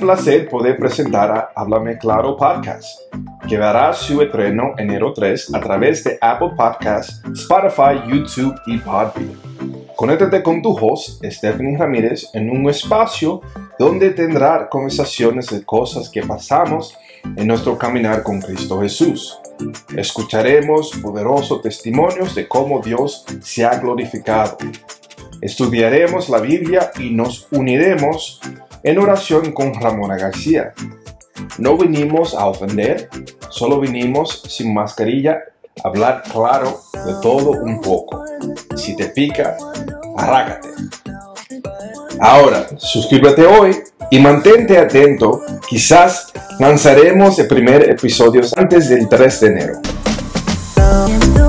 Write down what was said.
placer poder presentar a Háblame Claro Podcast, que dará su estreno enero 3 a través de Apple Podcasts, Spotify, YouTube y Podbean. Conéctate con tu host, Stephanie Ramírez, en un espacio donde tendrá conversaciones de cosas que pasamos en nuestro caminar con Cristo Jesús. Escucharemos poderosos testimonios de cómo Dios se ha glorificado. Estudiaremos la Biblia y nos uniremos en oración con Ramona García. No vinimos a ofender, solo vinimos sin mascarilla a hablar claro de todo un poco. Si te pica, arrágate. Ahora, suscríbete hoy y mantente atento, quizás lanzaremos el primer episodio antes del 3 de enero.